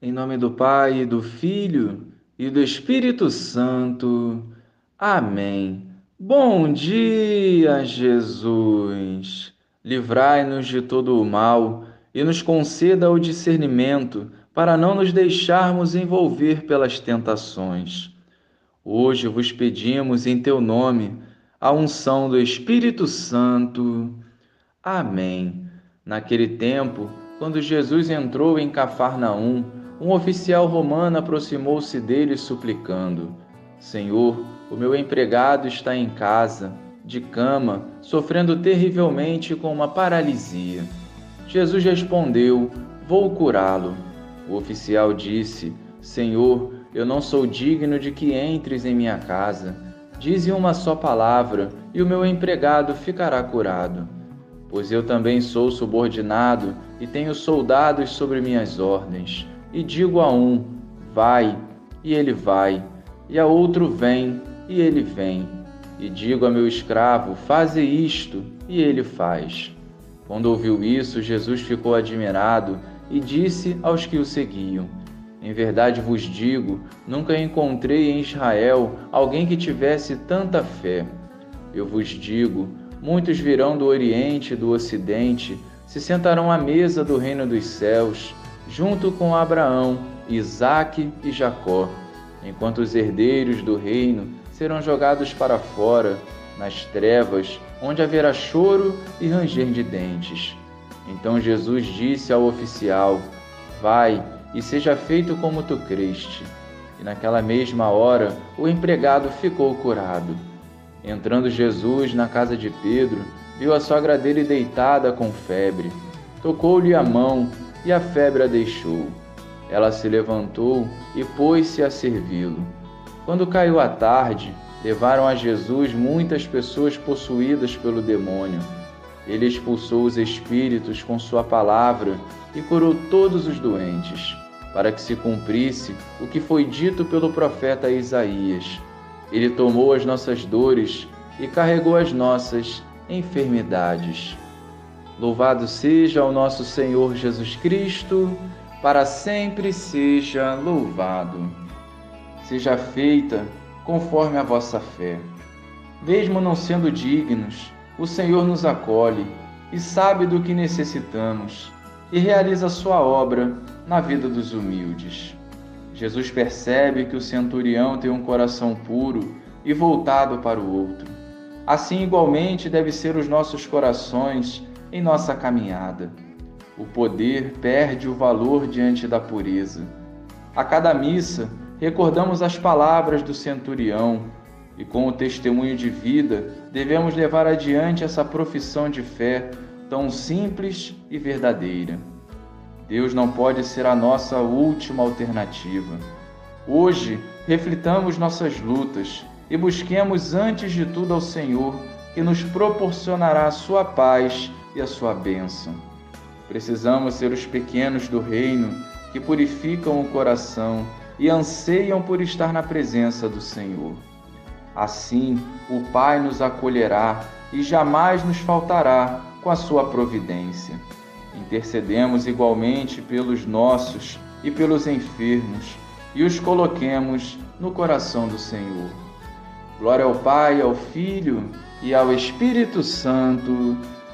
Em nome do Pai, do Filho e do Espírito Santo. Amém. Bom dia, Jesus. Livrai-nos de todo o mal e nos conceda o discernimento para não nos deixarmos envolver pelas tentações. Hoje vos pedimos em teu nome a unção do Espírito Santo. Amém. Naquele tempo, quando Jesus entrou em Cafarnaum, um oficial romano aproximou-se dele suplicando: Senhor, o meu empregado está em casa, de cama, sofrendo terrivelmente com uma paralisia. Jesus respondeu: Vou curá-lo. O oficial disse: Senhor, eu não sou digno de que entres em minha casa. Dize uma só palavra e o meu empregado ficará curado. Pois eu também sou subordinado e tenho soldados sobre minhas ordens e digo a um: vai, e ele vai, e a outro: vem, e ele vem. E digo a meu escravo: faze isto, e ele faz. Quando ouviu isso, Jesus ficou admirado e disse aos que o seguiam: Em verdade vos digo, nunca encontrei em Israel alguém que tivesse tanta fé. Eu vos digo: muitos virão do Oriente e do Ocidente, se sentarão à mesa do reino dos céus junto com Abraão, Isaque e Jacó, enquanto os herdeiros do reino serão jogados para fora, nas trevas, onde haverá choro e ranger de dentes. Então Jesus disse ao oficial: Vai e seja feito como tu creste. E naquela mesma hora o empregado ficou curado. Entrando Jesus na casa de Pedro, viu a sogra dele deitada com febre. Tocou-lhe a mão e a febre a deixou. Ela se levantou e pôs-se a servi-lo. Quando caiu a tarde, levaram a Jesus muitas pessoas possuídas pelo demônio. Ele expulsou os espíritos com sua palavra e curou todos os doentes, para que se cumprisse o que foi dito pelo profeta Isaías. Ele tomou as nossas dores e carregou as nossas enfermidades. Louvado seja o nosso Senhor Jesus Cristo, para sempre seja louvado. Seja feita conforme a vossa fé. Mesmo não sendo dignos, o Senhor nos acolhe e sabe do que necessitamos e realiza sua obra na vida dos humildes. Jesus percebe que o centurião tem um coração puro e voltado para o outro. Assim, igualmente, deve ser os nossos corações em nossa caminhada. O poder perde o valor diante da pureza. A cada missa, recordamos as palavras do centurião e, com o testemunho de vida, devemos levar adiante essa profissão de fé tão simples e verdadeira. Deus não pode ser a nossa última alternativa. Hoje, reflitamos nossas lutas e busquemos antes de tudo ao Senhor, que nos proporcionará a sua paz e a sua bênção. Precisamos ser os pequenos do reino que purificam o coração e anseiam por estar na presença do Senhor. Assim, o Pai nos acolherá e jamais nos faltará com a sua providência. Intercedemos igualmente pelos nossos e pelos enfermos e os coloquemos no coração do Senhor. Glória ao Pai, ao Filho e ao Espírito Santo